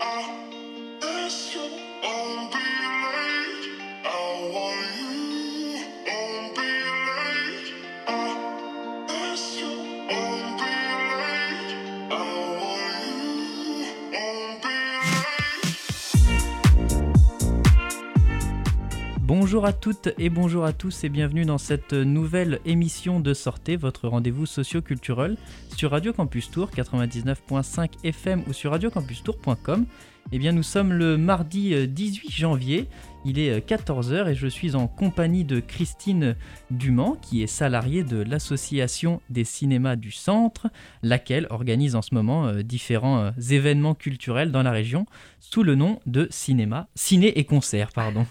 Uh. Bonjour à toutes et bonjour à tous et bienvenue dans cette nouvelle émission de Sortez, votre rendez-vous socio-culturel sur Radio Campus Tour 99.5 FM ou sur radiocampustour.com. Eh bien nous sommes le mardi 18 euh, janvier, il est 14h euh, et je suis en compagnie de Christine Dumont qui est salariée de l'Association des cinémas du centre, laquelle organise en ce moment euh, différents événements culturels dans la région sous le nom de cinéma, ciné et concert pardon.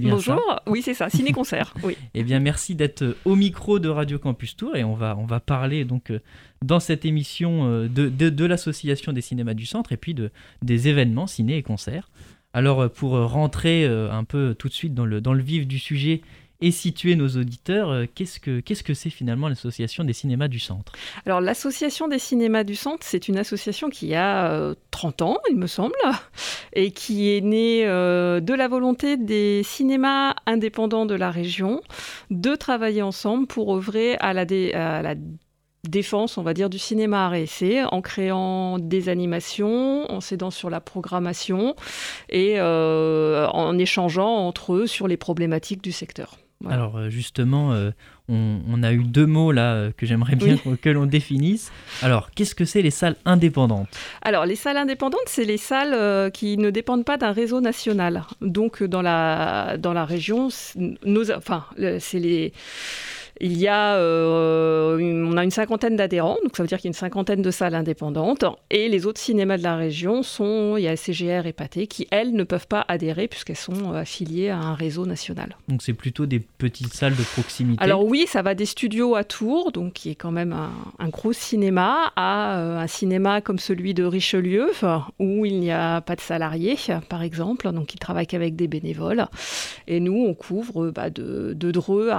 Bonjour, oui c'est ça, ciné-concert. oui. eh bien merci d'être euh, au micro de Radio Campus Tour et on va, on va parler donc euh, dans cette émission euh, de, de, l'association des cinémas du centre et puis de, des événements ciné et concerts. Alors pour rentrer un peu tout de suite dans le, dans le vif du sujet et situer nos auditeurs, euh, qu'est-ce que c'est finalement l'association des cinémas du centre? Alors l'association des cinémas du centre, c'est une association qui a 30 euh, ans, il me semble, et qui est née euh, de la volonté des cinémas indépendants de la région de travailler ensemble pour œuvrer à la, défense, on va dire, du cinéma à essai, en créant des animations, en s'aidant sur la programmation et en échangeant entre eux sur les problématiques du secteur. Alors euh, justement, euh, on, a eu deux mots là euh, que j'aimerais bien que l'on définisse. Alors, qu'est-ce que c'est les salles indépendantes? Alors, les salles indépendantes, c'est les salles qui ne dépendent pas d'un réseau national. Donc, dans la, dans la région, nos, enfin, c'est les il y a, euh, on a une cinquantaine d'adhérents, donc ça veut dire qu'il y a une cinquantaine de salles indépendantes. Et les autres cinémas de la région sont, il y a CGR et Pathé, qui elles ne peuvent pas adhérer puisqu'elles sont euh, affiliées à un réseau national. Donc c'est plutôt des petites salles de proximité. Alors oui, ça va des studios à Tours, donc qui est quand même un, gros cinéma, à euh, un cinéma comme celui de Richelieu, où il n'y a pas de salariés, par exemple, donc ils travaillent qu'avec des bénévoles. Et nous, on couvre bah, de, de Dreux,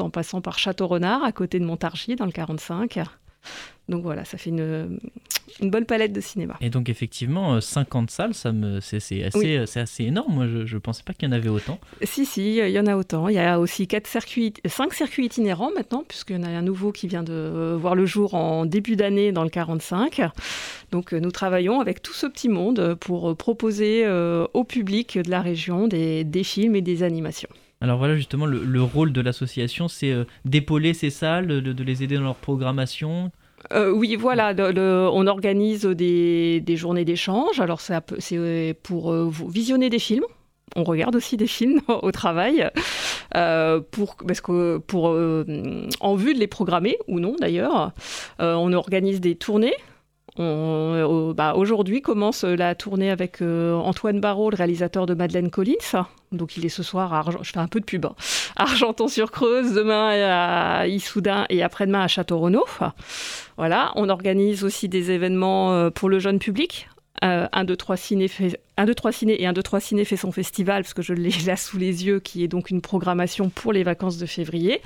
En passant par Château-Renard, à côté de Montargis, dans le 45. Donc voilà, ça fait une, une, bonne palette de cinéma. Et donc effectivement, 50 euh, salles, ça me, c'est, assez, c'est assez énorme. Moi, je ne pensais pas qu'il y en avait autant. Si, si, il y en a autant. Il y a aussi quatre circuits, 5 circuits itinérants maintenant, puisqu'il y en a un nouveau qui vient de voir le jour en début d'année dans le 45. Donc euh, nous travaillons avec tout ce petit monde pour proposer euh, au public de la région des, des films et des animations. Alors voilà justement le, rôle de l'association, c'est euh, d'épauler ces salles, de, les aider dans leur programmation? Euh, oui, voilà, on organise des, journées d'échange. Alors c'est euh, pour visionner des films. On regarde aussi des films au travail, parce que pour, en vue de les programmer, ou non d'ailleurs. on organise des tournées euh, bah, aujourd'hui commence la tournée avec euh, Antoine Barrault, le réalisateur de Madeleine Collins. Donc il est ce soir à je fais un peu de pub, hein. Argenton-sur-Creuse, demain à Issoudun et après-demain à Château-Renaud. Voilà, on organise aussi des événements euh, pour le jeune public. Euh, 1, 2, 3 ciné fait, 1, 2, 3 ciné et 1, 2, 3 ciné fait son festival, parce que je l'ai là sous les yeux, qui est donc une programmation pour les vacances de février.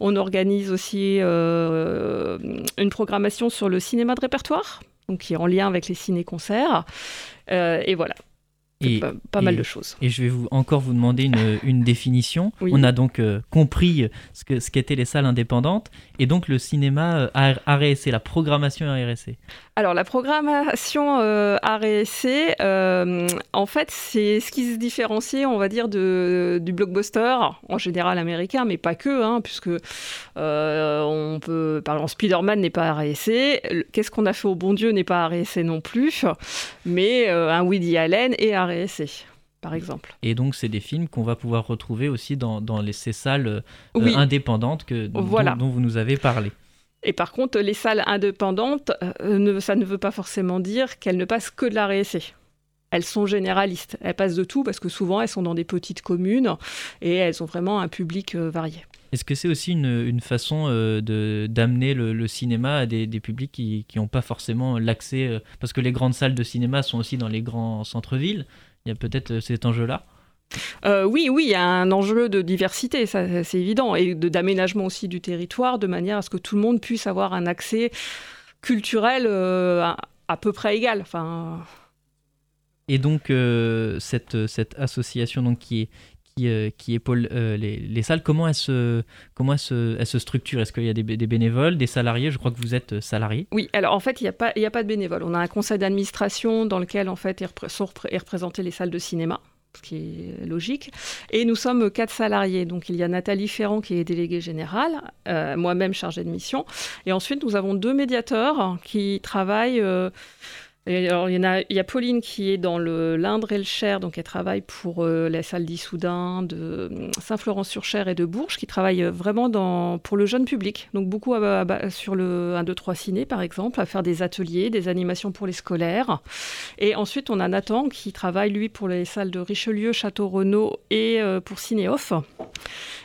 On organise aussi euh, une programmation sur le cinéma de répertoire, donc qui est en lien avec les ciné-concerts. Euh, et voilà, et, pas, mal de choses. Et je vais vous, encore vous demander une, une définition. On a donc euh, compris ce qu'étaient ce qu'étaient les salles indépendantes et donc le cinéma euh, RSC, la programmation RSC. Alors la programmation euh, RSC, euh, en fait, c'est ce qui se différencie, on va dire, de, du blockbuster, en général américain, mais pas que, hein, puisque on peut, par exemple, Spider-Man n'est pas RSC, Qu'est-ce qu'on a fait au bon Dieu n'est pas RSC non plus, mais un Woody Allen est RSC par exemple. Et donc, c'est des films qu'on va pouvoir retrouver aussi dans, dans les, ces salles euh, indépendantes que, dont, dont, vous nous avez parlé. Et par contre, les salles indépendantes, euh, ne, ça ne veut pas forcément dire qu'elles ne passent que de la réessai. Elles sont généralistes. Elles passent de tout parce que souvent, elles sont dans des petites communes et elles ont vraiment un public euh, varié. Est-ce que c'est aussi une, une façon de d'amener le, cinéma à des, des publics qui n'ont pas forcément l'accès Parce que les grandes salles de cinéma sont aussi dans les grands centres-villes. Il y a peut-être euh, cet enjeu-là euh, oui, oui, il y a un enjeu de diversité, ça, c'est évident, et d'aménagement aussi du territoire, de manière à ce que tout le monde puisse avoir un accès culturel euh, à, peu près égal. Enfin, Et donc, cette, cette association donc, qui, est, qui, qui épaule les, les, salles, comment elle se, comment elle se, elle se structure Est-ce qu'il y a des, bénévoles, des salariés? Je crois que vous êtes salarié. Oui, alors en fait, il n'y a, pas, a pas de bénévoles. On a un conseil d'administration dans lequel en fait, sont représentés les salles de cinéma ce qui est logique. Et nous sommes quatre salariés. Donc il y a Nathalie Ferrand qui est déléguée générale, euh, moi-même chargée de mission. Et ensuite, nous avons deux médiateurs qui travaillent euh, alors, il y, a, Pauline qui est dans l'Indre et le Cher, donc elle travaille pour euh, la salle d'Issoudun, de euh, Saint-Florent-sur-Cher et de Bourges, qui travaille euh, vraiment pour le jeune public. Donc beaucoup sur le 1, 2, 3 ciné, par exemple, à faire des ateliers, des animations pour les scolaires. Et ensuite, on a Nathan qui travaille, lui, pour les salles de Richelieu, Château-Renaud et pour Cinéoff.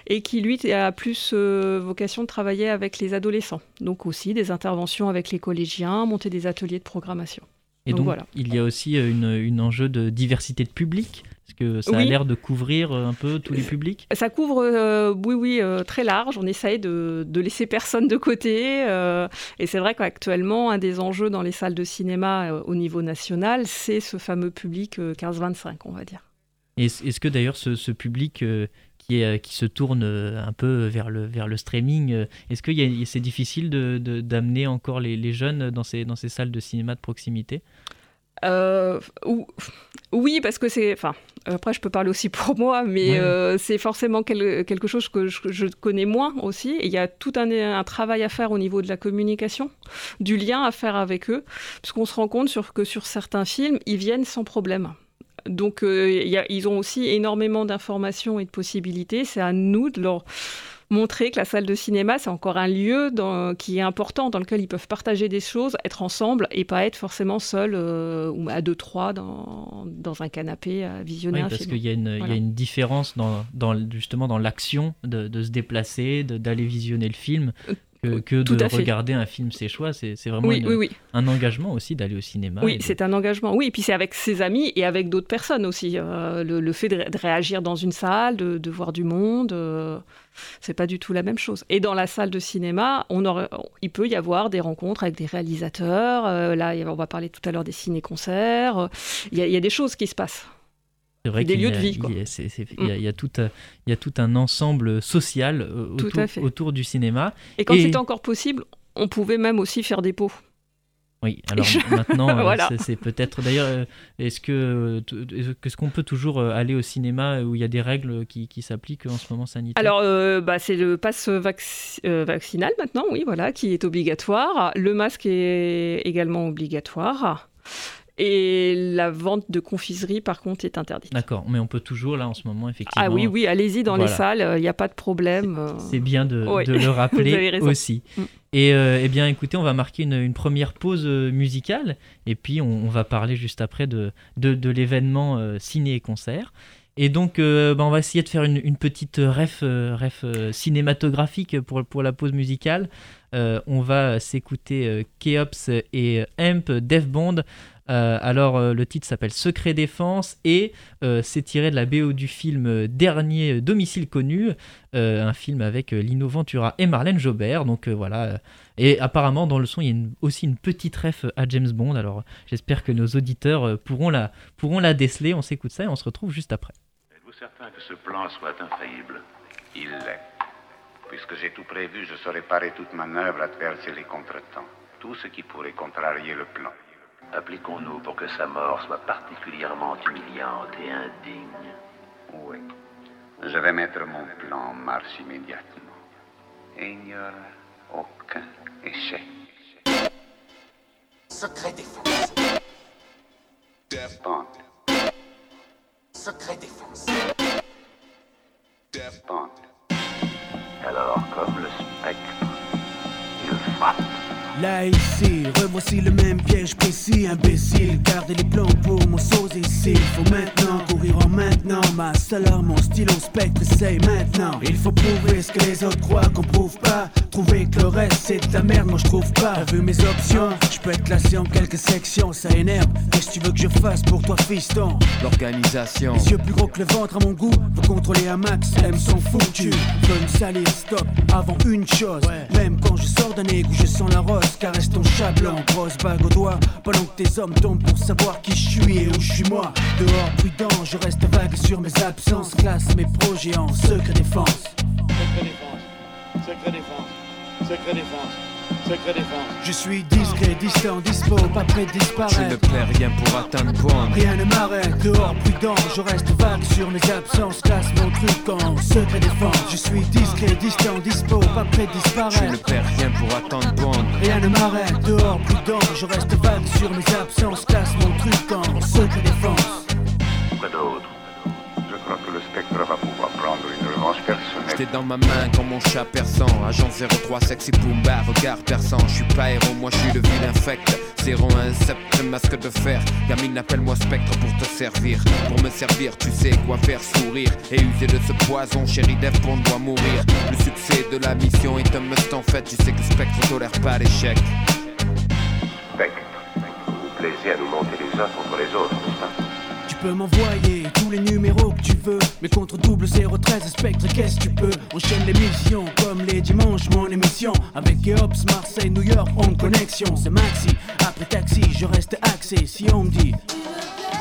Et qui, lui, a plus vocation de travailler avec les adolescents. Donc aussi des interventions avec les collégiens, monter des ateliers de programmation. Et donc, il y a aussi euh, une, une, enjeu de diversité de public Est-ce que ça a l'air de couvrir euh, un peu tous les publics Ça couvre, euh, oui, oui, très large. On essaye de, de, laisser personne de côté. et c'est vrai qu'actuellement, un des enjeux dans les salles de cinéma au niveau national, c'est ce fameux public 15-25, on va dire. Est-ce que d'ailleurs ce, ce, public euh, qui, se tourne euh, un peu vers le, vers le streaming. Euh, est-ce que c'est difficile d'amener de, d'amener encore les, les, jeunes dans ces, dans ces salles de cinéma de proximité? Oui, parce que c'est. Enfin, après, je peux parler aussi pour moi, mais c'est forcément quelque chose que je, connais moins aussi. Et il y a tout un, un, travail à faire au niveau de la communication, du lien à faire avec eux, parce qu'on se rend compte sur, que sur certains films, ils viennent sans problème. Donc, euh, ils ont aussi énormément d'informations et de possibilités. C'est à nous de leur montrer que la salle de cinéma, c'est encore un lieu qui est important, dans lequel ils peuvent partager des choses, être ensemble et pas être forcément seuls euh, ou à deux, trois dans, un canapé à visionner un film. Parce qu'il y, a une différence dans, justement dans l'action de, de, se déplacer, d'aller visionner le film. Euh, que, de regarder un film c'est choix. C'est vraiment un engagement aussi d'aller au cinéma. Oui, c'est un engagement. Oui, et puis c'est avec ses amis et avec d'autres personnes aussi. Euh, le, fait de, réagir dans une salle, de, voir du monde, euh, c'est pas du tout la même chose. Et dans la salle de cinéma, on il peut y avoir des rencontres avec des réalisateurs. Euh, là, on va parler tout à l'heure des ciné-concerts. Il y, a des choses qui se passent. C'est vrai des lieux de vie. Il y, a tout, il y a tout un ensemble social euh, autour, autour, du cinéma. Et quand c'était encore possible, on pouvait même aussi faire des pots. Oui, alors maintenant, euh, c'est peut-être. D'ailleurs, euh, est-ce que est-ce qu'on peut toujours aller au cinéma où il y a des règles qui, qui s'appliquent en ce moment sanitaire? Alors, bah, c'est le pass vaccinal maintenant, oui, voilà, qui est obligatoire. Le masque est également obligatoire. Et la vente de confiserie, par contre, est interdite. D'accord, mais on peut toujours, là, en ce moment, effectivement. Ah oui, oui, allez-y dans les salles, il n'y a pas de problème. Euh. C'est bien de, le rappeler aussi. Mm. Et euh, eh bien, écoutez, on va marquer une, première pause euh, musicale, et puis on, va parler juste après de, de, l'événement ciné et concert. Et donc, bah, on va essayer de faire une, petite ref, ref cinématographique pour, pour la pause musicale. on va s'écouter Keops et Amp, Dev Bond. Euh, alors, euh, le titre s'appelle Secret Défense et euh, c'est tiré de la BO du film Dernier Domicile Connu, un film avec Lino Ventura et Marlène Jobert. Donc voilà. Et apparemment, dans le son, il y a aussi une petite ref à James Bond. Alors, j'espère que nos auditeurs pourront, la, pourront la déceler. On s'écoute ça et on se retrouve juste après. Êtes-vous certain que ce plan soit infaillible? Il l'est. Puisque j'ai tout prévu, je saurais parer toute manœuvre, adverser les contretemps. Tout ce qui pourrait contrarier le plan. Appliquons-nous pour que sa mort soit particulièrement humiliante et indigne. Oui. Je vais mettre mon plan en marche immédiatement. Et il n'y aura aucun échec. Secret défense. Bond. Secret défense. Bond. Alors, comme le spectre. Là ici, revoici le même piège précis, imbécile. Gardez les plans pour mon ici. Faut maintenant courir en maintenant. Ma seule mon stylo spectre, c'est maintenant. Il faut prouver ce que les autres croient qu'on prouve pas. Trouver que le reste c'est de la merde, moi je trouve pas. T'as vu mes options? Je peux être classé en quelques sections, ça énerve. Qu'est-ce que tu veux que je fasse pour toi, fiston? L'organisation. Les yeux plus gros que le ventre à mon goût. Faut contrôler un max, M sont foutus. Veut me salir, stop avant une chose. Même quand je sors d'un égout, je sens la rose, caresse ton chat grosse bague au doigt. Pendant que tes hommes tombent pour savoir qui je suis et où je suis moi. Dehors prudent, je reste vague sur mes absences, classe mes projets en secret défense. Secret défense, secret défense, secret défense. Je suis discret, distant, dispo, pas prêt de disparaître. Je ne perds rien pour atteindre point. Rien ne m'arrête, dehors prudent, je reste vague sur mes absences, classe mon truc en secret défense. Je suis discret, distant, dispo, pas prêt de disparaître. Je ne perds rien pour atteindre point. Rien ne m'arrête, dehors prudent, je reste vague sur mes absences, classe mon truc en secret défense. Quoi d'autre Je crois que le spectre va pouvoir T'es dans ma main comme mon chat perçant. Agent 03, sexy Pumba, regard perçant. Je suis pas héros, moi je suis le vilain infect. 01, sceptre, masque de fer. Gamine, appelle-moi spectre pour te servir. Pour me servir, tu sais quoi faire sourire. Et user de ce poison, chéri Dev, on doit mourir. Le succès de la mission est un must en fait. Tu sais que spectre tolère pas l'échec. Spectre, vous plaisez à nous monter les uns contre les autres, n'est-ce pas? Peux m'envoyer tous les numéros que tu veux. Mais contre double 013 Spectre, qu'est-ce que tu peux? Enchaîne les missions comme les dimanches, mon émission. Avec Eops, Marseille, New York, en connexion. C'est maxi, après taxi, je reste axé. Si on me dit,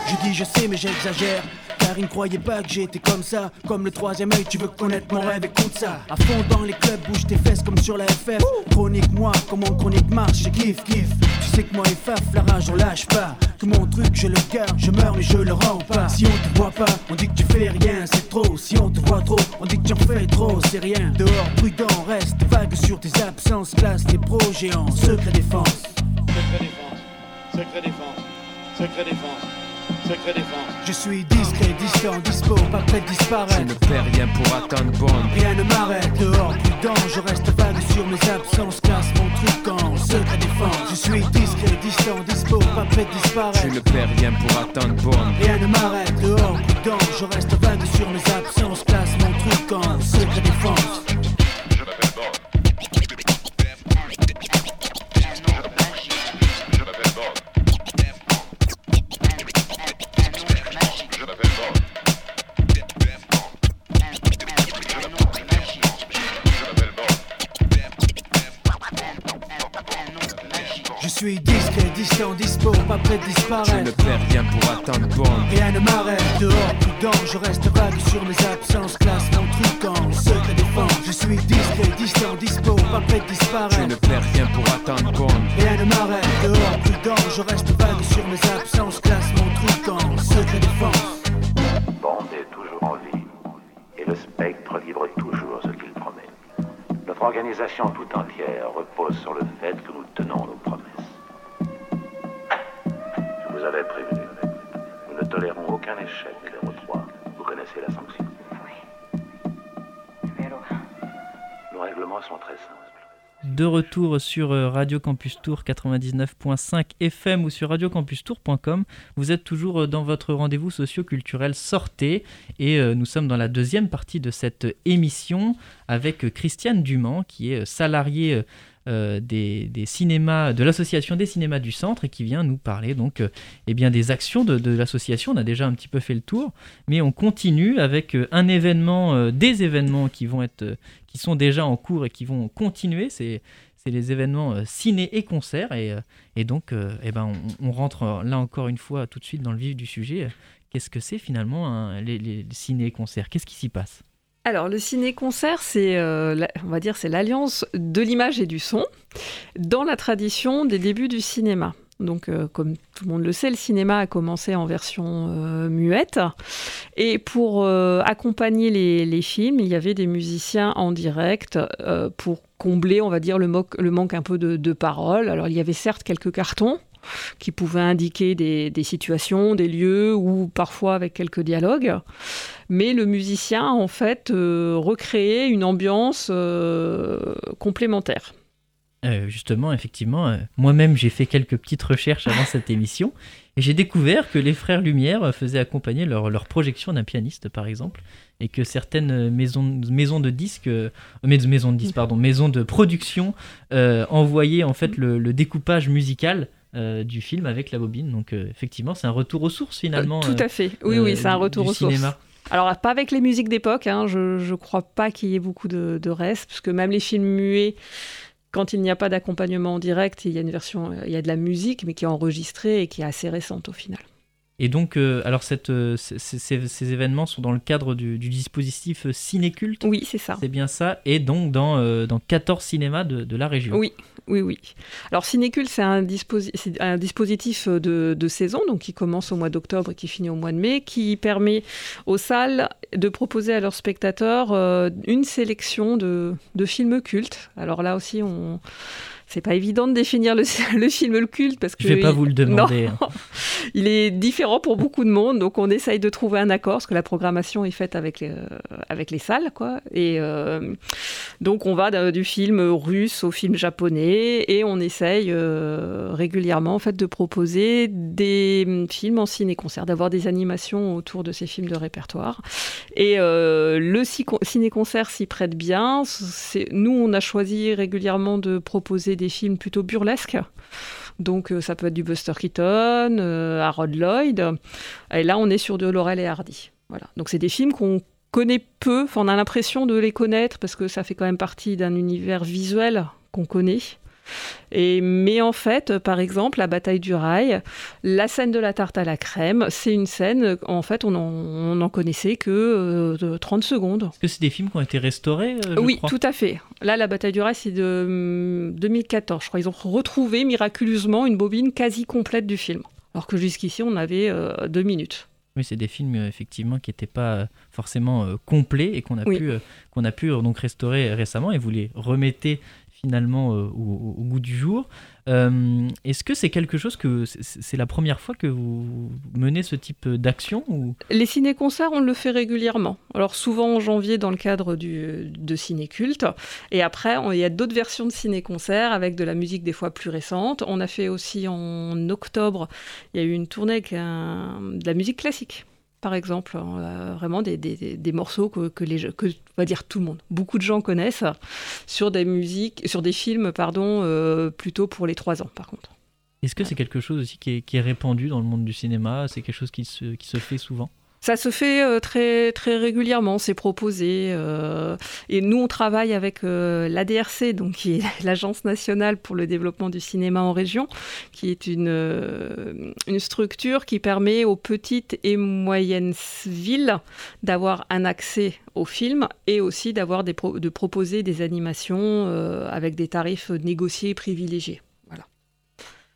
je dis je sais, mais j'exagère. Car ils ne croyaient pas que j'étais comme ça. Comme le troisième œil, tu veux connaître mon rêve, écoute ça. À fond dans les clubs, bouge tes fesses comme sur la FF. Chronique moi, comment chronique marche, je kiffe, kiffe. Tu sais que moi et Faf, la rage on lâche pas. Que mon truc, je le garde, je meurs mais je le rends pas. Si on te voit pas, on dit que tu fais rien, c'est trop. Si on te voit trop, on dit que tu en fais trop, c'est rien. Dehors, prudent, reste vague sur tes absences, classe tes projets en secret défense. Secret défense, secret défense, secret défense. Je suis discret, distant, dispo, pas prêt de disparaître. Je ne perds rien pour atteindre bonne. Rien ne m'arrête, dehors, prudent, je reste vague sur mes absences, classe mon truc en secret défense. Je suis discret, distant, dispo, pas prêt de disparaître. Je ne perds rien pour atteindre bonne. Rien ne m'arrête, dehors, prudent, je reste vague sur mes absences, classe mon truc en secret défense. Je dispo, pas prêt de disparaître. Je ne perds rien pour atteindre bon. Rien ne m'arrête, dehors, prudent, je reste vague sur mes absences, classe mon truc en secret défense. Je suis discret, distant, dispo, pas prêt de disparaître. Je ne perds rien pour atteindre bon. Rien ne m'arrête, dehors, prudent, je reste vague sur mes absences, classe mon truc en secret défense. Bond est toujours en vie, et le spectre livre toujours ce qu'il promet. Notre organisation tout entière repose sur le fait que nous tenons nos promesses. vous avez prévenu. Nous ne tolérons aucun échec, 03. Vous connaissez la sanction. Oui. Nos règlements sont très simples. De retour sur euh, Radio Campus Tour 99.5 FM ou sur radiocampustour.com. Vous êtes toujours euh, dans votre rendez-vous socio-culturel Sortez et euh, nous sommes dans la deuxième partie de cette émission avec Christiane Dumont qui est salariée euh, des, cinémas, de l'association des cinémas du centre et qui vient nous parler donc euh, eh bien, des actions de, l'association. On a déjà un petit peu fait le tour, mais on continue avec euh, un événement, des événements qui vont être, qui sont déjà en cours et qui vont continuer. C'est c'est les événements ciné et concerts. Et, et donc, eh ben, on, rentre là encore une fois tout de suite dans le vif du sujet. Qu'est-ce que c'est finalement les, les ciné et concerts Qu'est-ce qui s'y passe? Alors, le ciné-concert, c'est, euh, on va dire, c'est l'alliance de l'image et du son dans la tradition des débuts du cinéma. Donc, euh, comme tout le monde le sait, le cinéma a commencé en version euh, muette. Et pour accompagner les, films, il y avait des musiciens en direct pour combler, on va dire, le, manque un peu de, de paroles. Alors, il y avait certes quelques cartons, qui pouvaient indiquer des, situations, des lieux ou parfois avec quelques dialogues. Mais le musicien, en fait, euh, recréait une ambiance euh, complémentaire. Euh, justement, effectivement, moi-même j'ai fait quelques petites recherches avant cette émission et j'ai découvert que les frères Lumière faisaient accompagner leur, leur projection d'un pianiste, par exemple, et que certaines maisons, maisons de disques, maisons de disques, pardon, maisons de production envoyaient en fait le découpage musical euh, du film avec la bobine. Donc euh, effectivement, c'est un retour aux sources finalement. tout à fait. Oui, oui, c'est un retour aux sources. Alors pas avec les musiques d'époque. Hein. je ne crois pas qu'il y ait beaucoup de, de restes, puisque même les films muets quand il n'y a pas d'accompagnement en direct, il y a une version, il y a de la musique, mais qui est enregistrée et qui est assez récente au final. Et donc, euh, alors cette, euh, ces, ces- événements sont dans le cadre du, du dispositif euh, Cinéculte, Oui, c'est ça. c'est bien ça, et donc dans, euh, dans 14 cinémas de, de la région. Oui, oui, oui. Alors Cinécule, c'est un, disposi- un dispositif de, de saison, donc qui commence au mois d'octobre et qui finit au mois de mai, qui permet aux salles de proposer à leurs spectateurs euh, une sélection de, de films cultes. Alors là aussi, on... c'est pas évident de définir le, le film culte parce que Je vais pas vous le demander. hein. Il est différent pour beaucoup de monde, donc on essaye de trouver un accord, parce que la programmation est faite avec les, euh, avec les salles, quoi. Et euh, donc on va du film russe au film japonais, et on essaye euh, régulièrement, en fait, de proposer des films en ciné-concert, d'avoir des animations autour de ces films de répertoire. Et le ci- ciné-concert s'y prête bien. Nous, on a choisi régulièrement de proposer des films plutôt burlesques. Donc euh, ça peut être du Buster Keaton, euh, Harold Lloyd. Et là, on est sur de Laurel et Hardy. Voilà. Donc c'est des films qu'on connaît peu, on a l'impression de les connaître parce que ça fait quand même partie d'un univers visuel qu'on connaît. Et, mais en fait, euh, par exemple, la bataille du rail, la scène de la tarte à la crème, c'est une scène, euh, en fait, on en, on en connaissait que euh, de 30 secondes. Est-ce que c'est des films qui ont été restaurés euh, je Oui, crois tout à fait. Là, la bataille du rail, c'est de hum, 2014, je crois. Ils ont retrouvé miraculeusement une bobine quasi complète du film. Alors que jusqu'ici, on avait euh, deux minutes. Oui, c'est des films euh, effectivement qui n'étaient pas euh, forcément euh, complets et qu'on a, Oui. pu, euh, qu'on a pu euh, donc restaurer récemment et vous les remettez finalement euh, au, goût du jour. Euh, Est-ce que c'est quelque chose que c'est- la première fois que vous menez ce type d'action ou? Les ciné-concerts, on le fait régulièrement. Alors souvent en janvier dans le cadre de ciné-culte. Et après, il y a d'autres versions de ciné-concerts avec de la musique des fois plus récente. On a fait aussi en octobre, il y a eu une tournée avec de la musique classique. Par exemple, Euh, vraiment des, des- morceaux que, que les, que, va dire tout le monde, beaucoup de gens connaissent sur des musiques, sur des films, pardon, euh, plutôt pour les trois ans, par contre. est-ce que c'est quelque chose aussi qui est, qui est répandu dans le monde du cinéma? C'est quelque chose qui se, qui se fait souvent? Ça se fait euh, très, très régulièrement, c'est proposé. euh, et nous, on travaille avec euh, l'ADRC, donc qui est l'Agence nationale pour le développement du cinéma en région, qui est une, une structure qui permet aux petites et moyennes villes d'avoir un accès aux films et aussi de proposer des animations avec des tarifs négociés et privilégiés.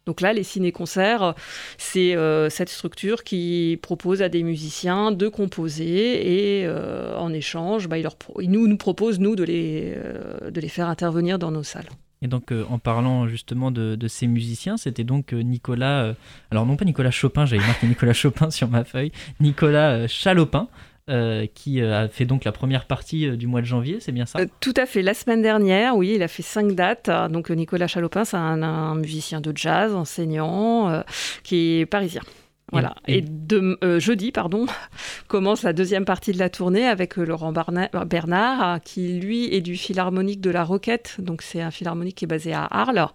Donc là, les ciné-concerts, c'est euh, cette structure qui propose à des musiciens de composer et euh, en échange, bah, ils, nous, proposent, nous, de les, euh, de les faire intervenir dans nos salles. Et donc, en parlant justement de, ces musiciens, c'était donc Nicolas, alors non pas Nicolas Chopin, j'avais marqué Nicolas Chopin sur ma feuille, Nicolas Chalopin, euh, qui euh, a fait donc la première partie euh, du mois de janvier, c'est bien ça? Euh, tout à fait. La semaine dernière, oui, il a fait cinq dates. Donc euh, Nicolas Chalopin, c'est un, un musicien de jazz, enseignant, euh, qui est parisien. Voilà. Et- de, euh, jeudi, pardon, commence la deuxième partie de la tournée avec Laurent Barna- Bernard, euh, qui lui est du Philharmonique de la Roquette. Donc c'est un philharmonique qui est basé à Arles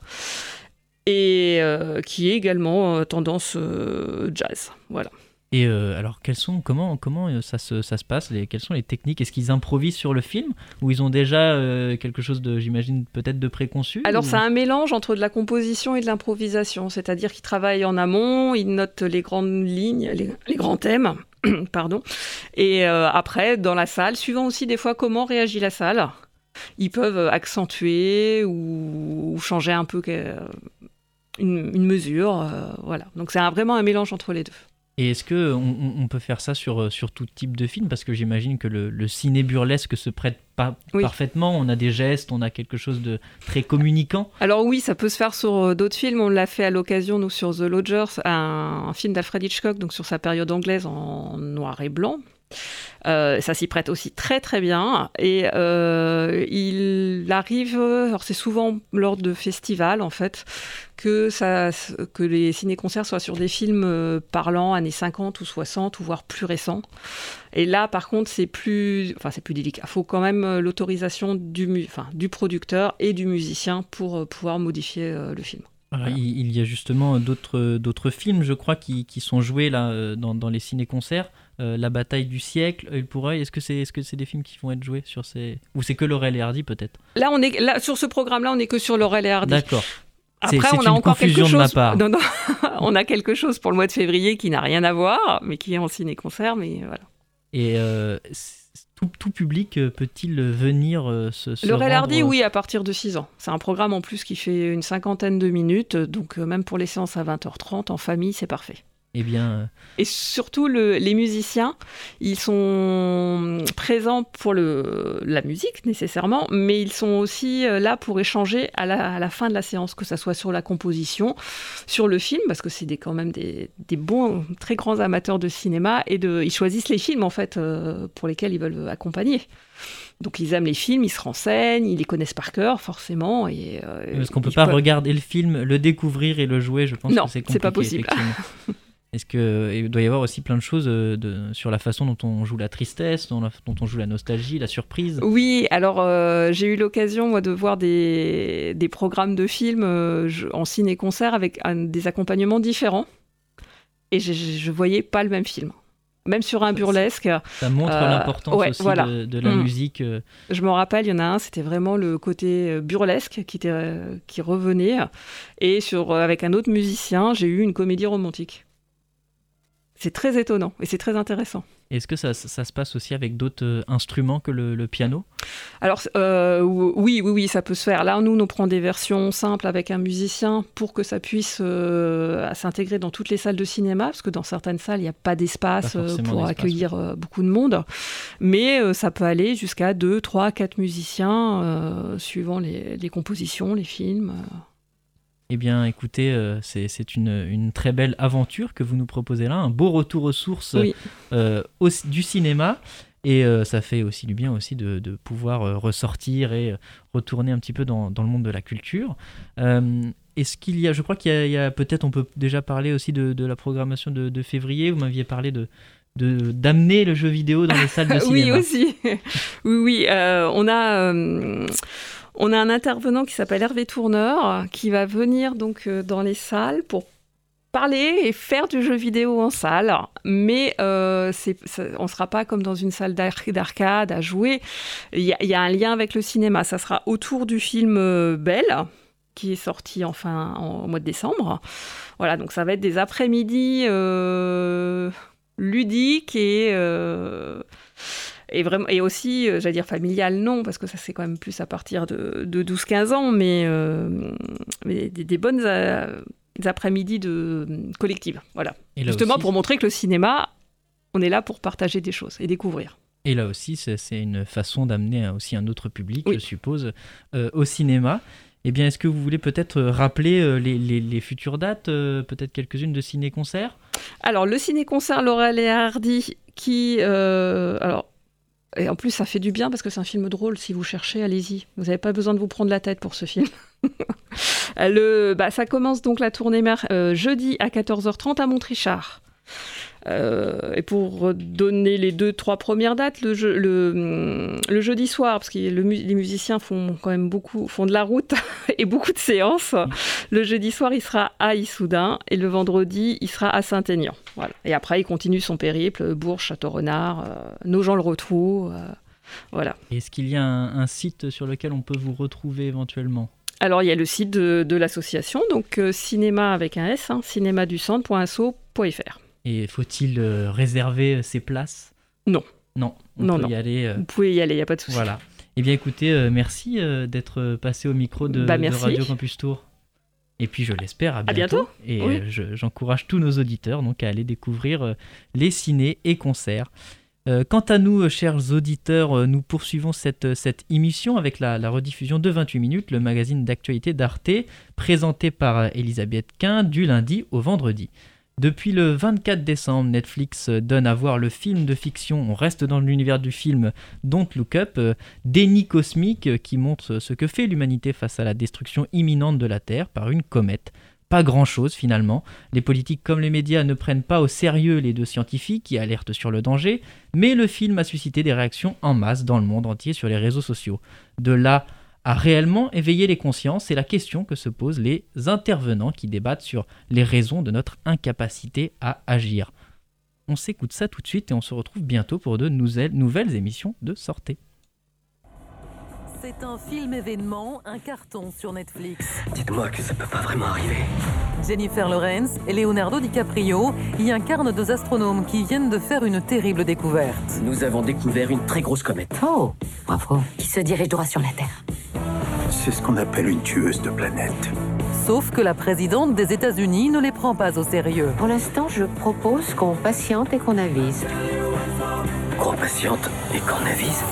et euh, qui est également euh, tendance jazz. Voilà. Et euh, alors, quels sont, comment, comment euh, ça, se, ça se passe les, Quelles sont les techniques? Est-ce qu'ils improvisent sur le film? Ou ils ont déjà euh, quelque chose de, j'imagine, peut-être de préconçu? Alors, ou- c'est un mélange entre de la composition et de l'improvisation, c'est-à-dire qu'ils travaillent en amont, ils notent les grandes lignes, les, les grands thèmes, pardon, et euh, après, dans la salle, suivant aussi des fois comment réagit la salle, ils peuvent accentuer ou, ou changer un peu une, une mesure, voilà. Donc, c'est vraiment un mélange entre les deux. Et est-ce que on, peut faire ça sur, euh, sur tout type de film? Parce que j'imagine que le, le ciné burlesque se prête pas Oui. parfaitement. On a des gestes, on a quelque chose de très communicant. Alors oui, ça peut se faire sur euh, d'autres films. On l'a fait à l'occasion, nous, sur The Lodgers, un, un film d'Alfred Hitchcock, donc sur sa période anglaise en noir et blanc. Euh, ça s'y prête aussi très très bien. Et euh, il arrive, alors c'est souvent lors de festivals en fait, que, que les ciné-concerts soient sur des films euh, parlant années 50 ou 60 ou voire plus récents. Et là, par contre, c'est plus, enfin, c'est plus délicat. Il faut quand même l'autorisation du, enfin, du producteur et du musicien pour pouvoir modifier le film. Il, y a justement d'autres, d'autres films, je crois, qui, qui sont joués là, euh, dans, dans les ciné-concerts. Euh, la bataille du siècle, Il pourrait. Est-ce que c'est est -ce c'est des films qui vont être joués sur ces ou c'est que Laurel et Hardy peut-être? Là on est là sur ce programme-là on est que sur Laurel et Hardy. D'accord. Après, on a encore quelque chose. De ma part. Non, non. on a quelque chose pour le mois de février qui n'a rien à voir, mais qui est en ciné-concert, mais voilà. Et euh, tout, public euh, peut-il venir euh, se, se Le Hardy, oui, à partir de 6 ans. C'est un programme en plus qui fait une cinquantaine de minutes, donc même pour les séances à 20h30, en famille, c'est parfait. Eh bien. Euh, Et surtout, les musiciens, ils sont présents pour le, la musique nécessairement, mais ils sont aussi euh, là pour échanger à la, fin de la séance, que ce soit sur la composition, sur le film, parce que c'est des, quand même des, bons, très grands amateurs de cinéma, et de, ils choisissent les films en fait euh, pour lesquels ils veulent accompagner. Donc ils aiment les films, ils se renseignent, ils les connaissent par cœur forcément. Et, Parce qu'on ne peut pas regarder le film, le découvrir et le jouer, je pense que c'est compliqué. pas possible. Est-ce que il doit y avoir aussi plein de choses euh, de, sur la façon dont on joue la tristesse, dont, on joue la nostalgie, la surprise? Oui, alors euh, j'ai eu l'occasion moi de voir des, des programmes de films euh, en ciné-concert avec des accompagnements différents, et je, je voyais pas le même film même sur un burlesque. Ça montre l'importance aussi de, la mm. musique. Je me rappelle, il y en a un, c'était vraiment le côté burlesque qui, était, qui revenait. Et sur, avec un autre musicien, j'ai eu une comédie romantique. C'est très étonnant et c'est très intéressant. Est-ce que ça, se passe aussi avec d'autres euh, instruments que le, piano? Alors euh, oui, oui, oui, ça peut se faire. Là, nous, on prend des versions simples avec un musicien pour que ça puisse euh, s'intégrer dans toutes les salles de cinéma, parce que dans certaines salles, il n'y a pas d'espace pour accueillir beaucoup de monde. Mais ça peut aller jusqu'à 2, 3, 4 musiciens, suivant les, les, compositions, les films. Eh bien, écoutez, euh, c'est une, très belle aventure que vous nous proposez là, un beau retour aux sources euh, du cinéma. Et euh, ça fait aussi du bien aussi de, pouvoir ressortir et retourner un petit peu dans, le monde de la culture. Est-ce qu'il y a, je crois qu'il y a, peut-être, on peut déjà parler aussi de, la programmation de, février. Vous m'aviez parlé de, d'amener le jeu vidéo dans les salles de cinéma. oui aussi. oui oui, on a on a un intervenant qui s'appelle Hervé Tourneur qui va venir donc euh, dans les salles pour parler et faire du jeu vidéo en salle, mais euh, on ne sera pas comme dans une salle d'arcade à jouer. Il y, a un lien avec le cinéma. Ça sera autour du film euh, Belle, qui est sorti enfin en, au mois de décembre. Voilà, donc ça va être des après-midi ludiques et et, vraiment, et aussi, euh, j'allais dire familial, non, parce que ça c'est quand même plus à partir de, 12-15 ans, mais, euh, des, bonnes euh, après-midi de collectives. Voilà. Justement pour montrer que le cinéma, on est là pour partager des choses et découvrir. Et là aussi, c'est une façon d'amener aussi un autre public, je suppose, au cinéma. Eh bien, est-ce que vous voulez peut-être rappeler les, futures dates, peut-être quelques-unes de ciné-concert Alors, le ciné-concert Laurel et Hardy, qui... alors, et en plus, ça fait du bien parce que c'est un film drôle. Si vous cherchez, allez-y. Vous n'avez pas besoin de vous prendre la tête pour ce film. le, bah, ça commence donc la tournée euh, jeudi à 14h30 à Montrichard. Euh, et pour donner les deux, trois premières dates, le, le, jeudi soir, parce que les musiciens font quand même beaucoup, font de la route et beaucoup de séances. Le jeudi soir, il sera à Issoudun et le vendredi, il sera à Saint-Aignan. Voilà. Et après, il continue son périple, Bourges, Château-Renard, euh, Nogent-le-Rotrou. Euh, voilà. Est-ce qu'il y a un, site sur lequel on peut vous retrouver éventuellement? Alors, il y a le site de, l'association, donc cinéma avec un S, hein, cinémaducentre.asso.fr. Et faut-il euh, réserver ses places? Non. Non, on non, peut y aller. Euh. Vous pouvez y aller, il n'y a pas de souci. Voilà. Eh bien, écoutez, euh, merci d'être passé au micro de, bah, Radio Campus Tour. Et puis, je l'espère, à bientôt. Et j'encourage tous nos auditeurs donc, à aller découvrir les ciné et concerts. quant à nous, chers auditeurs, nous poursuivons cette, cette émission avec la, la, rediffusion de 28 minutes, le magazine d'actualité d'Arte, présenté par Elisabeth Quint du lundi au vendredi. Depuis le 24 décembre, Netflix donne à voir le film de fiction, on reste dans l'univers du film Don't Look Up, euh, Déni cosmique euh, qui montre ce que fait l'humanité face à la destruction imminente de la Terre par une comète. Pas grand-chose finalement. Les politiques comme les médias ne prennent pas au sérieux les deux scientifiques qui alertent sur le danger, mais le film a suscité des réactions en masse dans le monde entier sur les réseaux sociaux. De là a réellement éveillé les consciences C'est la question que se posent les intervenants qui débattent sur les raisons de notre incapacité à agir. On s'écoute ça tout de suite et on se retrouve bientôt pour de nouvelles émissions de Sortez. C'est un film événement, un carton sur Netflix. Dites-moi que ça peut pas vraiment arriver. Jennifer Lawrence et Leonardo DiCaprio y incarnent deux astronomes qui viennent de faire une terrible découverte. Nous avons découvert une très grosse comète. Oh, bravo. Qui se dirige droit sur la Terre. C'est ce qu'on appelle une tueuse de planète. Sauf que la présidente des États-Unis ne les prend pas au sérieux. Pour l'instant, je propose qu'on patiente et qu'on avise. Qu'on patiente et qu'on avise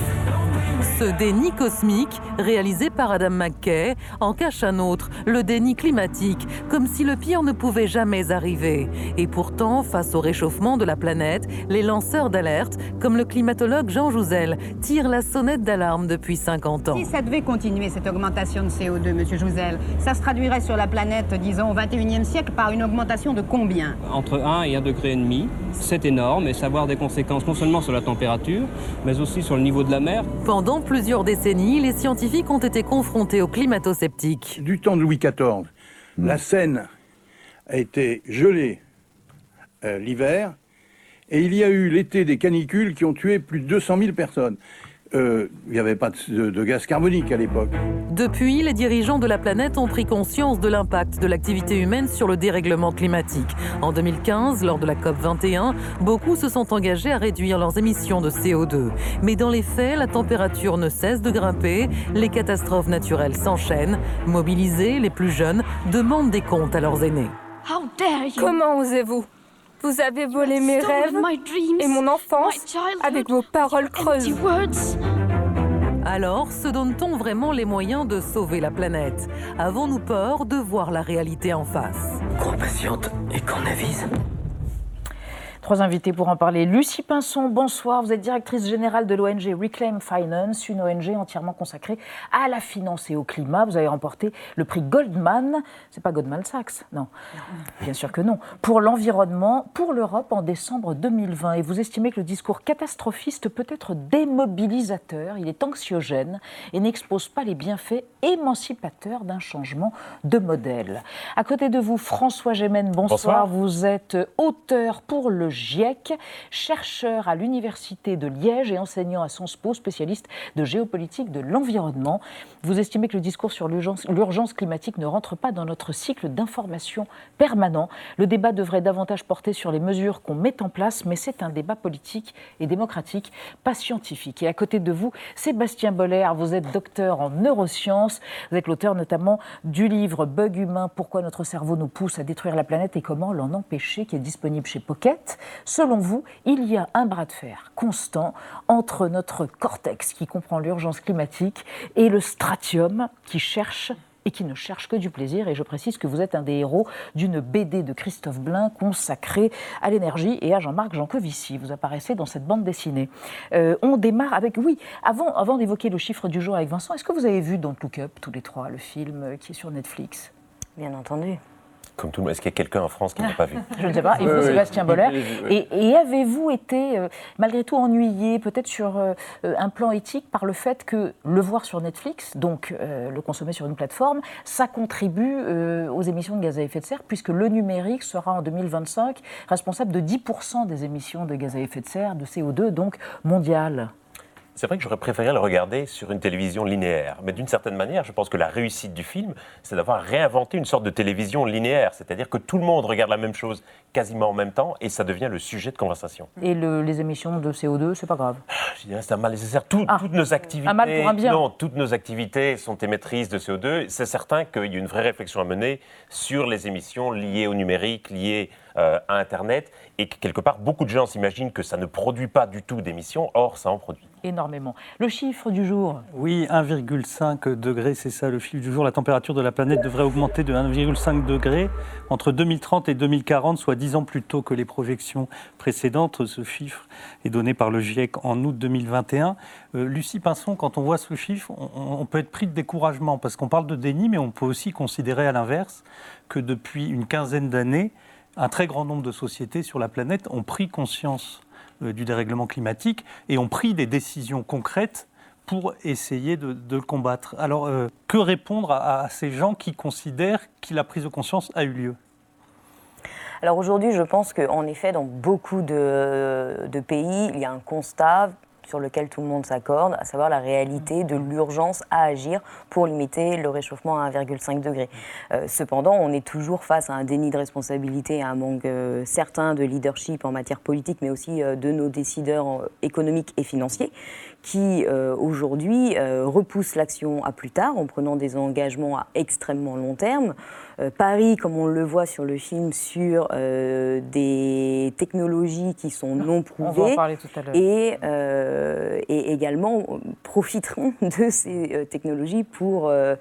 ce déni cosmique, réalisé par Adam McKay, en cache un autre, le déni climatique, comme si le pire ne pouvait jamais arriver. Et pourtant, face au réchauffement de la planète, les lanceurs d'alerte, comme le climatologue Jean Jouzel, tirent la sonnette d'alarme depuis 50 ans. Si ça devait continuer, cette augmentation de CO2, monsieur Jouzel, ça se traduirait sur la planète, disons, au 21e siècle, par une augmentation de combien? Entre 1 et 1,5 degré. C'est énorme et ça va avoir des conséquences non seulement sur la température, mais aussi sur le niveau de la mer. Pendant plusieurs décennies, les scientifiques ont été confrontés aux climato-sceptiques. Du temps de Louis XIV, la Seine a été gelée euh, l'hiver et il y a eu l'été des canicules qui ont tué plus de 200 000 personnes. Euh, il n'y avait pas de, gaz carbonique à l'époque. Depuis, les dirigeants de la planète ont pris conscience de l'impact de l'activité humaine sur le dérèglement climatique. En 2015, lors de la COP 21, beaucoup se sont engagés à réduire leurs émissions de CO2. Mais dans les faits, la température ne cesse de grimper, les catastrophes naturelles s'enchaînent. Mobilisés, les plus jeunes demandent des comptes à leurs aînés. Comment osez-vous vous avez volé mes rêves et mon enfance avec vos paroles creuses. Alors, se donne-t-on vraiment les moyens de sauver la planète? Avons-nous peur de voir la réalité en face? Qu'on patiente et qu'on avise? Trois invités pour en parler. Lucie Pinson, bonsoir. Vous êtes directrice générale de l'ONG Reclaim Finance, une ONG entièrement consacrée à la finance et au climat. Vous avez remporté le prix Goldman. C'est pas Goldman Sachs, non. Bien sûr que non. Pour l'environnement, pour l'Europe en décembre 2020. Et vous estimez que le discours catastrophiste peut être démobilisateur, il est anxiogène et n'expose pas les bienfaits émancipateurs d'un changement de modèle. À côté de vous, François Gémen, bonsoir. bonsoir. Vous êtes auteur pour le GIEC, chercheur à l'Université de Liège et enseignant à Sciences Po, spécialiste de géopolitique de l'environnement. Vous estimez que le discours sur l'urgence climatique ne rentre pas dans notre cycle d'information permanent. Le débat devrait davantage porter sur les mesures qu'on met en place, mais c'est un débat politique et démocratique, pas scientifique. Et à côté de vous, Sébastien Boller, vous êtes docteur en neurosciences, vous êtes l'auteur notamment du livre Bug humain, pourquoi notre cerveau nous pousse à détruire la planète et comment l'en empêcher, qui est disponible chez Pocket. Selon vous, il y a un bras de fer constant entre notre cortex qui comprend l'urgence climatique et le stratium qui cherche et qui ne cherche que du plaisir. Et je précise que vous êtes un des héros d'une BD de Christophe Blain consacrée à l'énergie et à Jean-Marc Jancovici. Vous apparaissez dans cette bande dessinée. Euh, on démarre avec, oui, avant, avant d'évoquer le chiffre du jour avec Vincent, est-ce que vous avez vu Don't Look Up tous les trois, le film qui est sur Netflix? Bien entendu. Comme tout le monde. Est-ce qu'il y a quelqu'un en France qui n'a pas vu? Je ne sais pas. Et vous, Sébastien Boller. Et, avez-vous été, euh, malgré tout, ennuyé, peut-être sur euh, un plan éthique, par le fait que le voir sur Netflix, donc euh, le consommer sur une plateforme, ça contribue aux émissions de gaz à effet de serre, puisque le numérique sera en 2025 responsable de 10% des émissions de gaz à effet de serre, de CO2, donc mondiales? C'est vrai que j'aurais préféré le regarder sur une télévision linéaire. Mais d'une certaine manière, je pense que la réussite du film, c'est d'avoir réinventé une sorte de télévision linéaire. C'est-à-dire que tout le monde regarde la même chose quasiment en même temps et ça devient le sujet de conversation. Et les émissions de CO2, c'est pas grave Je dirais c'est un mal nécessaire. ah. Toutes nos activités. Un mal pour un bien. Non, toutes nos activités sont émettrices de CO2. C'est certain qu'il y a une vraie réflexion à mener sur les émissions liées au numérique, liées euh, à Internet, et que quelque part, beaucoup de gens s'imaginent que ça ne produit pas du tout d'émissions, or ça en produit. Énormément. Le chiffre du jour Oui, 1,5 degré, c'est ça le chiffre du jour. La température de la planète devrait augmenter de 1,5 degré entre 2030 et 2040, soit 10 ans plus tôt que les projections précédentes. Ce chiffre est donné par le GIEC en août 2021. Euh, Lucie Pinson, quand on voit ce chiffre, on, peut être pris de découragement parce qu'on parle de déni, mais on peut aussi considérer à l'inverse que depuis une quinzaine d'années, un très grand nombre de sociétés sur la planète ont pris conscience euh, du dérèglement climatique et ont pris des décisions concrètes pour essayer de, le combattre. Alors, euh, que répondre à, ces gens qui considèrent que la prise de conscience a eu lieu? Alors aujourd'hui, je pense qu'en effet, dans beaucoup de, pays, il y a un constat sur lequel tout le monde s'accorde, à savoir la réalité de l'urgence à agir pour limiter le réchauffement à 1,5 degré. Euh, cependant, on est toujours face à un déni de responsabilité, à un manque euh, certain de leadership en matière politique, mais aussi euh, de nos décideurs économiques et financiers, qui aujourd'hui repoussent l'action à plus tard en prenant des engagements à extrêmement long terme. Paris, comme on le voit sur le film, sur des technologies qui sont non prouvées. On. Et euh, et également profiteront de ces euh, technologies pour euh,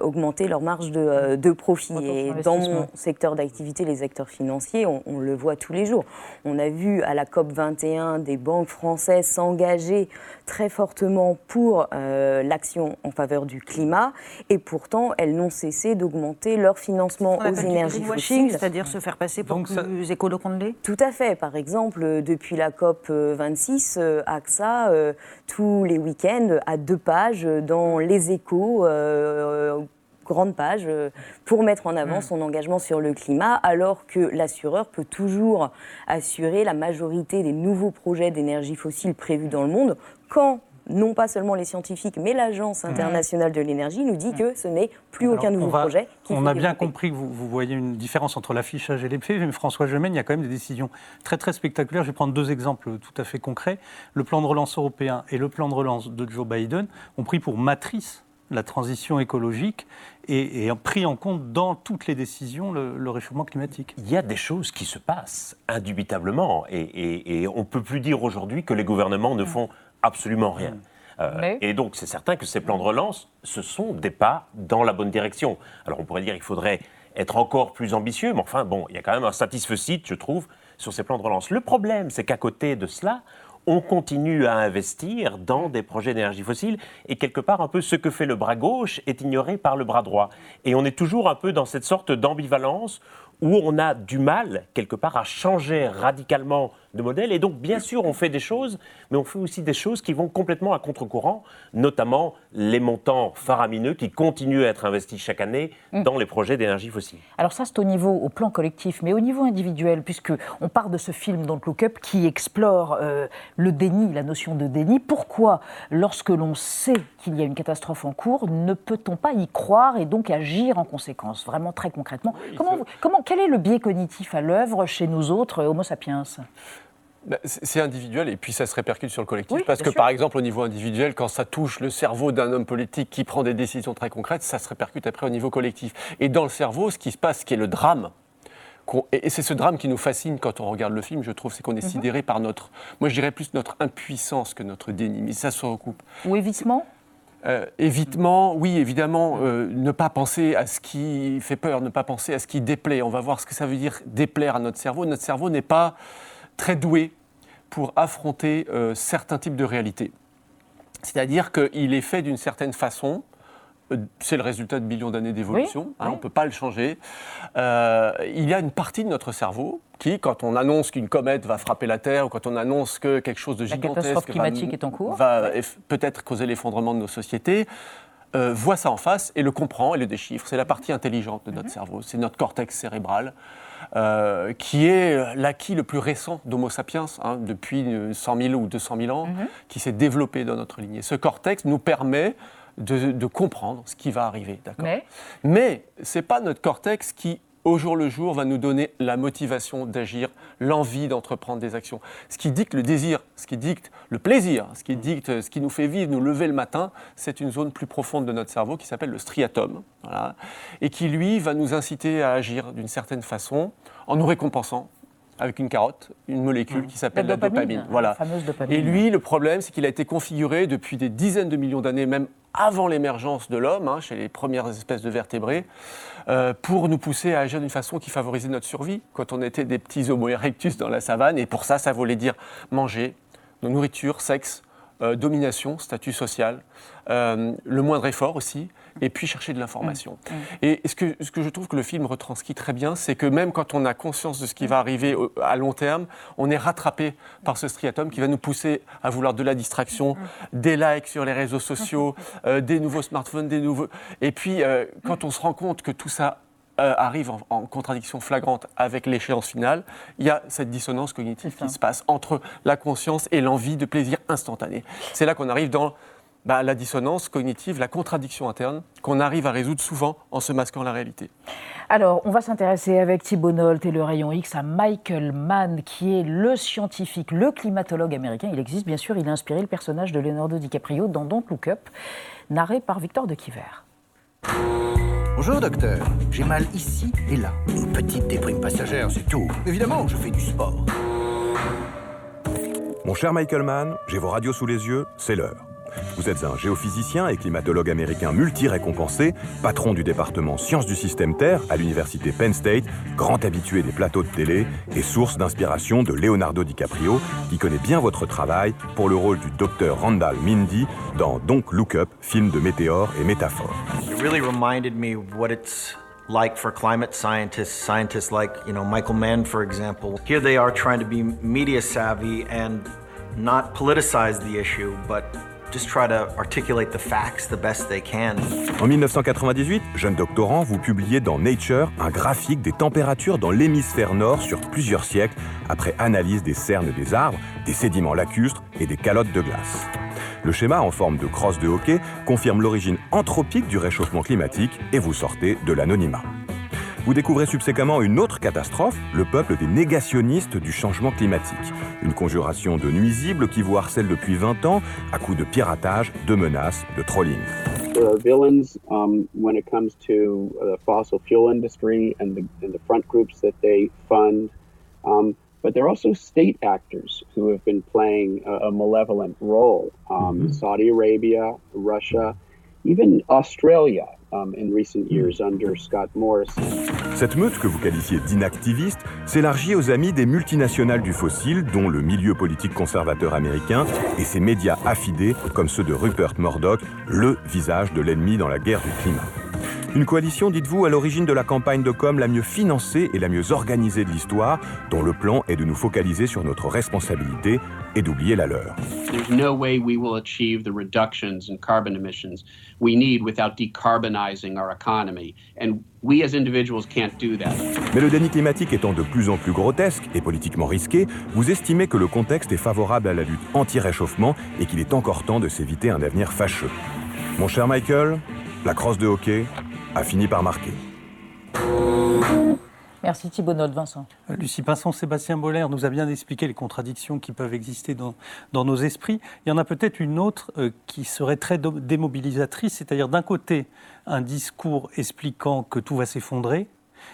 augmenter leur marge de, profit. Et dans mon secteur d'activité, les acteurs financiers, on, le voit tous les jours. On a vu à la COP 21 des banques françaises s'engager très fortement pour l'action en faveur du climat, et pourtant elles n'ont cessé d'augmenter leur financement aux énergies fossiles. C'est-à-dire se faire passer pour Donc plus écolo qu'on l'est Tout à fait. Par exemple, depuis la COP 26, AXA euh, tous les week-ends à deux pages dans les échos. Euh, grande page pour mettre en avant mm. son engagement sur le climat, alors que l'assureur peut toujours assurer la majorité des nouveaux projets d'énergie fossile prévus dans le monde quand non pas seulement les scientifiques, mais l'Agence internationale de l'énergie nous dit que ce n'est plus aucun nouveau projet. On a bien compris que vous, voyez une différence entre l'affichage et les faits, mais François Gemène, il y a quand même des décisions très très spectaculaires. Je vais prendre deux exemples tout à fait concrets. Le plan de relance européen et le plan de relance de Joe Biden ont pris pour matrice la transition écologique et, et, pris en compte dans toutes les décisions le, réchauffement climatique. Il y a des choses qui se passent indubitablement et, et on ne peut plus dire aujourd'hui que les gouvernements ne font absolument rien. Euh, et donc, c'est certain que ces plans de relance, ce sont des pas dans la bonne direction. Alors, on pourrait dire qu'il faudrait être encore plus ambitieux, mais enfin, bon, il y a quand même un satisfecit, je trouve, sur ces plans de relance. Le problème, c'est qu'à côté de cela, on continue à investir dans des projets d'énergie fossile et quelque part un peu ce que fait le bras gauche est ignoré par le bras droit. Et on est toujours un peu dans cette sorte d'ambivalence où on a du mal quelque part à changer radicalement de modèle. Et donc, bien sûr, on fait des choses, mais on fait aussi des choses qui vont complètement à contre-courant, notamment les montants faramineux qui continuent à être investis chaque année mm. dans les projets d'énergie fossile. Alors ça, c'est au niveau, au plan collectif, mais au niveau individuel, puisque on part de ce film, donc Look Up, qui explore euh, le déni, la notion de déni. Pourquoi, lorsque l'on sait qu'il y a une catastrophe en cours, ne peut-on pas y croire et donc agir en conséquence? Vraiment très concrètement. comment, comment, quel est le biais cognitif à l'œuvre chez nous autres, Homo sapiens? C'est individuel et puis ça se répercute sur le collectif. parce que par exemple, au niveau individuel, quand ça touche le cerveau d'un homme politique qui prend des décisions très concrètes, ça se répercute après au niveau collectif. Et dans le cerveau, ce qui se passe, ce qui est le drame, et c'est ce drame qui nous fascine quand on regarde le film, je trouve, c'est qu'on est mhm. sidéré par notre, moi je dirais plus notre impuissance que notre déni, mais ça se recoupe. Ou évitement? Euh, évitement, oui, évidemment, euh, ne pas penser à ce qui fait peur, ne pas penser à ce qui déplaît. On va voir ce que ça veut dire déplaire à notre cerveau. Notre cerveau n'est pas très doué pour affronter euh, certains types de réalités. C'est-à-dire qu'il est fait d'une certaine façon, euh, c'est le résultat de millions d'années d'évolution, hein, on ne peut pas le changer. Euh, il y a une partie de notre cerveau qui, quand on annonce qu'une comète va frapper la Terre, ou quand on annonce que quelque chose de gigantesque climatique va, est en cours, va peut-être causer l'effondrement de nos sociétés, voit ça en face et le comprend et le déchiffre. C'est la partie intelligente de notre mhm. cerveau, c'est notre cortex cérébral. Euh, qui est l'acquis le plus récent d'Homo sapiens, hein, depuis 100 000 ou 200 000 ans, mhm. qui s'est développé dans notre lignée. Ce cortex nous permet de, comprendre ce qui va arriver. Mais, Mais ce n'est pas notre cortex qui au jour le jour va nous donner la motivation d'agir, l'envie d'entreprendre des actions. Ce qui dicte le désir, ce qui dicte le plaisir, ce qui dicte ce qui nous fait vivre, nous lever le matin, c'est une zone plus profonde de notre cerveau qui s'appelle le striatum, et qui lui va nous inciter à agir d'une certaine façon en nous récompensant avec une carotte, une molécule mmh. qui s'appelle la, dopamine. Voilà. Et lui, le problème, c'est qu'il a été configuré depuis des dizaines de millions d'années, même avant l'émergence de l'homme, hein, chez les premières espèces de vertébrés, euh, pour nous pousser à agir d'une façon qui favorisait notre survie quand on était des petits Homo erectus dans la savane. Et pour ça, ça voulait dire manger, nos nourritures, sexe, euh, domination, statut social, euh, le moindre effort aussi, et puis chercher de l'information. Mmh. Et ce que, ce que je trouve que le film retranscrit très bien, c'est que même quand on a conscience de ce qui va arriver au- à long terme, on est rattrapé par ce striatum qui va nous pousser à vouloir de la distraction, des likes sur les réseaux sociaux, euh, des nouveaux smartphones, des nouveaux... Et puis, quand on se rend compte que tout ça euh, arrive en, en contradiction flagrante avec l'échéance finale, il y a cette dissonance cognitive qui se passe entre la conscience et l'envie de plaisir instantané. C'est là qu'on arrive dans bah, la dissonance cognitive, la contradiction interne, qu'on arrive à résoudre souvent en se masquant la réalité. Alors, on va s'intéresser avec Thibault Nolte et le rayon X à Michael Mann, qui est le scientifique, le climatologue américain. Il existe, bien sûr, il a inspiré le personnage de Leonardo DiCaprio dans Don't Look Up, narré par Victor de Quiver. Bonjour docteur, j'ai mal ici et là. Une petite déprime passagère, c'est tout. Évidemment, je fais du sport. Mon cher Michael Mann, j'ai vos radios sous les yeux, c'est l'heure. Vous êtes un géophysicien et climatologue américain multi-récompensé, patron du département Sciences du système Terre à l'université Penn State, grand habitué des plateaux de télé et source d'inspiration de Leonardo DiCaprio, qui connaît bien votre travail pour le rôle du docteur Randall Mindy dans Don't Look Up, film de météores et métaphores. It really reminded me what it's like for climate scientists, scientists like, you know, Michael Mann, for example. Here they are trying to be media savvy and not politicize the issue, but just try to articulate the facts the best they can. En 1998, jeune doctorant, vous publiez dans Nature un graphique des températures dans l'hémisphère nord sur plusieurs siècles après analyse des cernes des arbres, des sédiments lacustres et des calottes de glace. Le schéma en forme de crosse de hockey confirme l'origine anthropique du réchauffement climatique et vous sortez de l'anonymat. Vous découvrez subséquemment une autre catastrophe, le peuple des négationnistes du changement climatique. Une conjuration de nuisibles qui vous harcèlent depuis 20 ans à coups de piratage, de menaces, de trolling. There are villains um, when it comes to uh, the fossil fuel industry and the, and the front groups that they fund. Um, but there are also state actors who have been playing a, a malevolent role. Um, Saudi Arabia, Russia, even Australia um. Cette meute que vous qualifiez d'inactiviste s'élargit aux amis des multinationales du fossile, dont le milieu politique conservateur américain et ses médias affidés comme ceux de Rupert Murdoch, le visage de l'ennemi dans la guerre du climat. Une coalition, dites-vous, à l'origine de la campagne de com la mieux financée et la mieux organisée de l'histoire, dont le plan est de nous focaliser sur notre responsabilité et d'oublier la leur. There's no way we will achieve the reductions in carbon emissions we need without decarbonizing our economy. And we as individuals can't do that. Mais le déni climatique étant de plus en plus grotesque et politiquement risqué, vous estimez que le contexte est favorable à la lutte anti-réchauffement et qu'il est encore temps de s'éviter un avenir fâcheux. Mon cher Michael, la crosse de hockey a fini par marquer. Merci Thibault Vincent. Lucie Pinson, Sébastien Boller nous a bien expliqué les contradictions qui peuvent exister dans, dans nos esprits. Il y en a peut-être une autre euh, qui serait très démobilisatrice, c'est-à-dire d'un côté un discours expliquant que tout va s'effondrer,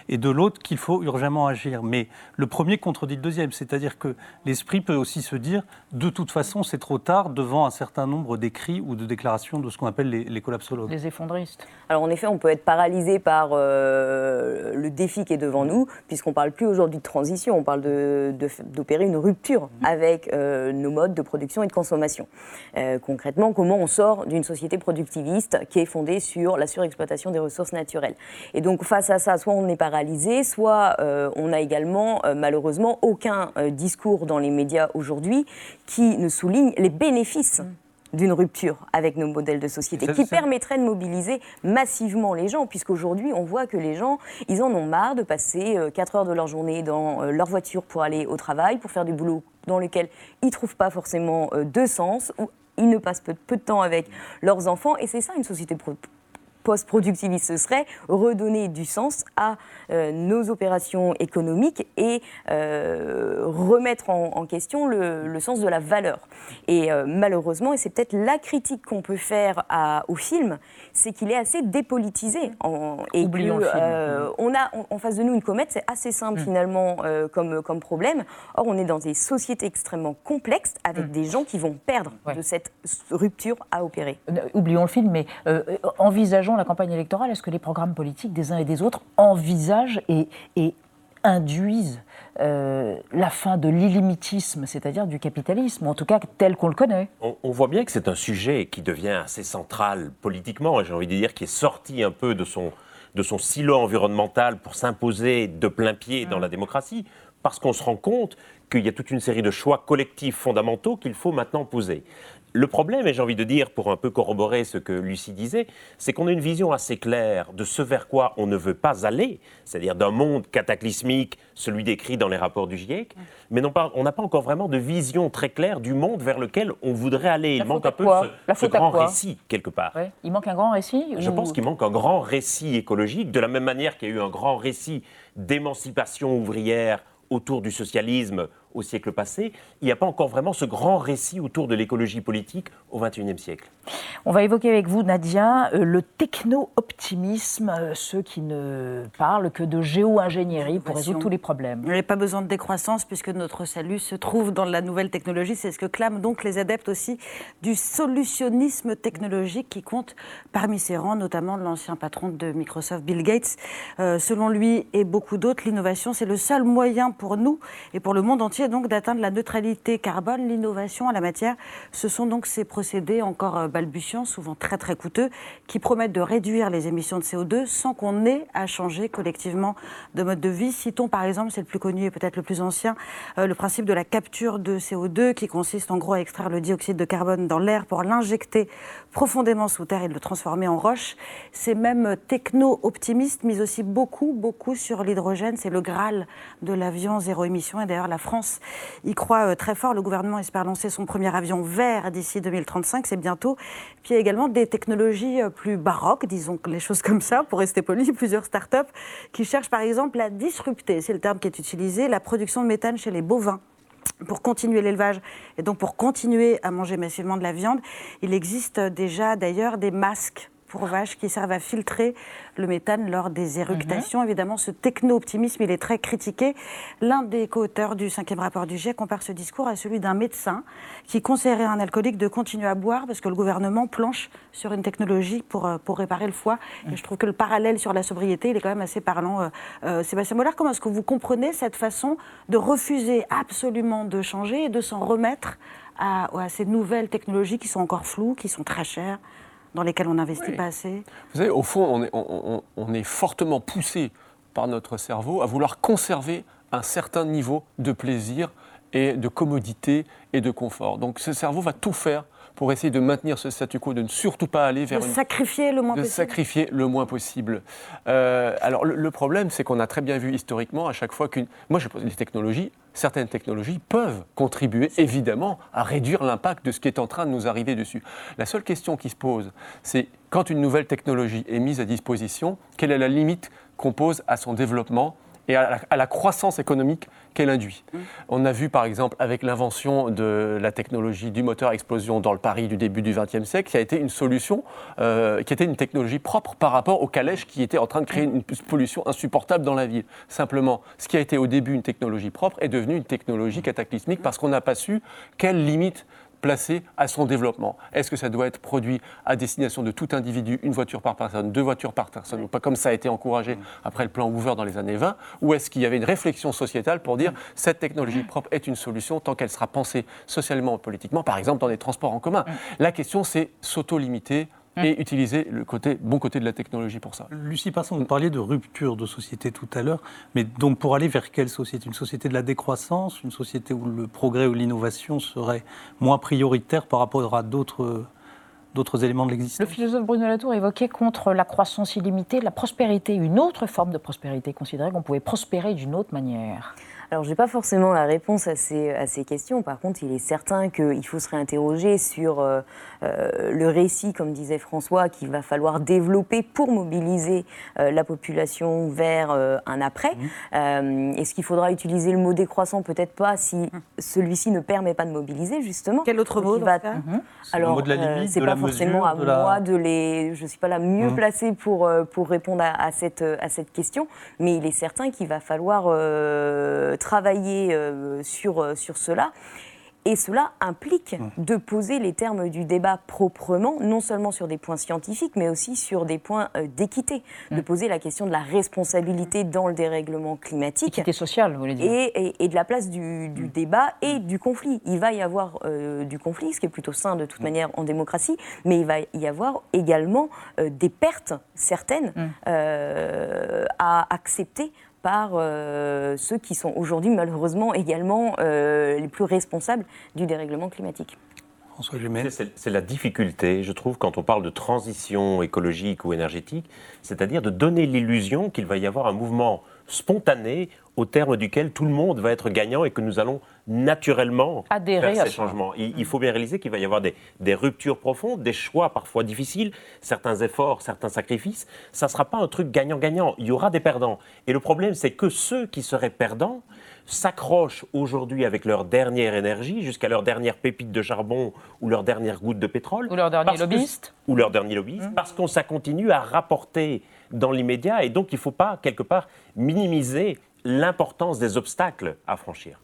et de l'autre qu'il faut urgemment agir. Mais le premier contredit le deuxième, c'est-à-dire que l'esprit peut aussi se dire de toute façon c'est trop tard devant un certain nombre d'écrits ou de déclarations de ce qu'on appelle les, les collapsologues. Les effondristes. Alors en effet, on peut être paralysé par euh, le défi qui est devant nous, puisqu'on parle plus aujourd'hui de transition, on parle de- de- d'opérer une rupture avec euh, nos modes de production et de consommation. Euh, concrètement, comment on sort d'une société productiviste qui est fondée sur la surexploitation des ressources naturelles? Et donc face à ça, soit on est paralysé, soit euh, on n'a également euh, malheureusement aucun euh, discours dans les médias aujourd'hui qui ne souligne les bénéfices d'une rupture avec nos modèles de société, Ça- qui ça- permettrait de mobiliser massivement les gens, puisqu'aujourd'hui, on voit que les gens, ils en ont marre de passer 4 heures de leur journée dans leur voiture pour aller au travail, pour faire du boulot dans lequel ils ne trouvent pas forcément de sens, ou ils ne passent peu, peu de temps avec leurs enfants, et c'est ça une société pro- post-productiviste, ce serait redonner du sens à euh, nos opérations économiques et euh, remettre en, en question le, le sens de la valeur. Et euh, malheureusement, et c'est peut-être la critique qu'on peut faire à- au film, c'est qu'il est assez dépolitisé. En, et Oublions que, le film. on a en- en face de nous une comète, c'est assez simple finalement euh, comme, comme problème. Or, on est dans des sociétés extrêmement complexes avec des gens qui vont perdre de cette rupture à opérer. Oublions le film, mais envisageons la campagne électorale. Est-ce que les programmes politiques des uns et des autres envisagent et, et induisent euh, la fin de l'illimitisme, c'est-à-dire du capitalisme, en tout cas tel qu'on le connaît? On, on voit bien que c'est un sujet qui devient assez central politiquement, et j'ai envie de dire qui est sorti un peu de son, de son silo environnemental pour s'imposer de plein pied dans la démocratie, parce qu'on se rend compte qu'il y a toute une série de choix collectifs fondamentaux qu'il faut maintenant poser. Le problème, et j'ai envie de dire, pour un peu corroborer ce que Lucie disait, c'est qu'on a une vision assez claire de ce vers quoi on ne veut pas aller, c'est-à-dire d'un monde cataclysmique, celui décrit dans les rapports du GIEC, mais non pas, on n'a pas encore vraiment de vision très claire du monde vers lequel on voudrait aller. La Il manque un peu ce, ce grand récit, quelque part. Ouais. Il manque un grand récit Je ou- pense qu'il manque un grand récit écologique, de la même manière qu'il y a eu un grand récit d'émancipation ouvrière autour du socialisme au siècle passé, il n'y a pas encore vraiment ce grand récit autour de l'écologie politique au XXIe siècle. On va évoquer avec vous, Nadia, euh, le techno-optimisme, euh, ceux qui ne parlent que de géo-ingénierie pour résoudre tous les problèmes. Il n'y a pas besoin de décroissance puisque notre salut se trouve dans la nouvelle technologie. C'est ce que clament donc les adeptes aussi du solutionnisme technologique qui compte parmi ses rangs, notamment l'ancien patron de Microsoft, Bill Gates. Euh, selon lui et beaucoup d'autres, l'innovation, c'est le seul moyen pour nous et pour le monde entier donc d'atteindre la neutralité carbone. L'innovation en la matière, ce sont donc ces procédés encore euh, balbutiants, souvent très très coûteux, qui promettent de réduire les émissions de CO2 sans qu'on ait à changer collectivement de mode de vie. Citons par exemple, c'est le plus connu et peut-être le plus ancien, euh, le principe de la capture de CO2 qui consiste en gros à extraire le dioxyde de carbone dans l'air pour l'injecter profondément sous terre et le transformer en roche. C'est même techno-optimiste, mais aussi beaucoup, beaucoup sur l'hydrogène. C'est le Graal de l'avion zéro émission. Et d'ailleurs, la France y croit euh, très fort. Le gouvernement espère lancer son premier avion vert d'ici 2035, c'est bientôt. Puis il y a également des technologies euh, plus baroques, disons les choses comme ça, pour rester poli, plusieurs startups qui cherchent par exemple à disrupter, c'est le terme qui est utilisé, la production de méthane chez les bovins pour continuer l'élevage et donc pour continuer à manger massivement de la viande, il existe déjà d'ailleurs des masques pour vaches qui servent à filtrer le méthane lors des éructations. Évidemment, ce techno-optimisme, il est très critiqué. L'un des co-auteurs du cinquième rapport du GIEC compare ce discours à celui d'un médecin qui conseillerait à un alcoolique de continuer à boire parce que le gouvernement planche sur une technologie pour, euh, pour réparer le foie. Et je trouve que le parallèle sur la sobriété, il est quand même assez parlant. Euh, euh, Sébastien Mollard, comment est-ce que vous comprenez cette façon de refuser absolument de changer et de s'en remettre à, à ces nouvelles technologies qui sont encore floues, qui sont très chères? Dans lesquelles on n'investit pas assez Vous savez, au fond, on est, on- on- on est fortement poussé par notre cerveau à vouloir conserver un certain niveau de plaisir et de commodité et de confort. Donc ce cerveau va tout faire pour essayer de maintenir ce statu quo, de ne surtout pas aller vers De une... sacrifier le moins de possible sacrifier le moins possible. Euh, alors le, le problème, c'est qu'on a très bien vu historiquement, à chaque fois qu'une... Moi, je pose les technologies, certaines technologies peuvent contribuer évidemment à réduire l'impact de ce qui est en train de nous arriver dessus. La seule question qui se pose, c'est quand une nouvelle technologie est mise à disposition, quelle est la limite qu'on pose à son développement et à la, à la croissance économique qu'elle induit. On a vu par exemple avec l'invention de la technologie du moteur à explosion dans le Paris du début du XXe siècle, qui a été une solution, euh, qui était une technologie propre par rapport aux calèches qui étaient en train de créer une pollution insupportable dans la ville. Simplement, ce qui a été au début une technologie propre est devenu une technologie cataclysmique parce qu'on n'a pas su quelle limite placer à son développement. Est-ce que ça doit être produit à destination de tout individu, une voiture par personne, deux voitures par personne, ou pas comme ça a été encouragé après le plan Hoover dans les années 20, ou est-ce qu'il y avait une réflexion sociétale pour dire cette technologie propre est une solution tant qu'elle sera pensée socialement ou politiquement, par exemple dans les transports en commun? La question c'est s'auto-limiter et utiliser le côté, bon côté de la technologie pour ça. Lucie Passon, vous parliez de rupture de société tout à l'heure, mais donc pour aller vers quelle société? Une société de la décroissance, une société où le progrès ou l'innovation serait moins prioritaire par rapport à d'autres d'autres éléments de l'existence? Le philosophe Bruno Latour évoquait contre la croissance illimitée la prospérité, une autre forme de prospérité, considérait qu'on pouvait prospérer d'une autre manière. Alors, je n'ai pas forcément la réponse à ces, à ces questions. Par contre, il est certain qu'il faut se réinterroger sur euh, euh, le récit, comme disait François, qu'il va falloir développer pour mobiliser euh, la population vers euh, un après. Euh, Est-ce qu'il faudra utiliser le mot décroissant? Peut-être pas si celui-ci ne permet pas de mobiliser, justement. Quel autre mot va- Le Alors, euh, c'est pas la forcément mesure, à de la- moi de les. Je suis pas la mieux Mhm. placée pour, pour répondre à, à cette, à cette question, mais il est certain qu'il va falloir euh, travailler euh, sur, euh, sur cela. Et cela implique de poser les termes du débat proprement, non seulement sur des points scientifiques, mais aussi sur des points euh, d'équité. De poser la question de la responsabilité dans le dérèglement climatique. Équité sociale, vous voulez dire. Et, et- et de la place du, du débat et du conflit. Il va y avoir euh, du conflit, ce qui est plutôt sain de toute manière en démocratie, mais il va y avoir également euh, des pertes certaines euh, à accepter par euh, ceux qui sont aujourd'hui malheureusement également euh, les plus responsables du dérèglement climatique. C'est la difficulté, je trouve, quand on parle de transition écologique ou énergétique, c'est-à-dire de donner l'illusion qu'il va y avoir un mouvement spontané au terme duquel tout le monde va être gagnant et que nous allons naturellement Adhérer faire à ces changements. Il, il faut bien réaliser qu'il va y avoir des, des ruptures profondes, des choix parfois difficiles, certains efforts, certains sacrifices. Ça ne sera pas un truc gagnant-gagnant. Il y aura des perdants. Et le problème, c'est que ceux qui seraient perdants s'accrochent aujourd'hui avec leur dernière énergie, jusqu'à leur dernière pépite de charbon ou leur dernière goutte de pétrole. Ou leur dernier que- lobbyiste. Ou leur dernier lobbyiste, parce qu'on ça continue à rapporter dans l'immédiat. Et donc, il ne faut pas, quelque part, minimiser l'importance des obstacles à franchir.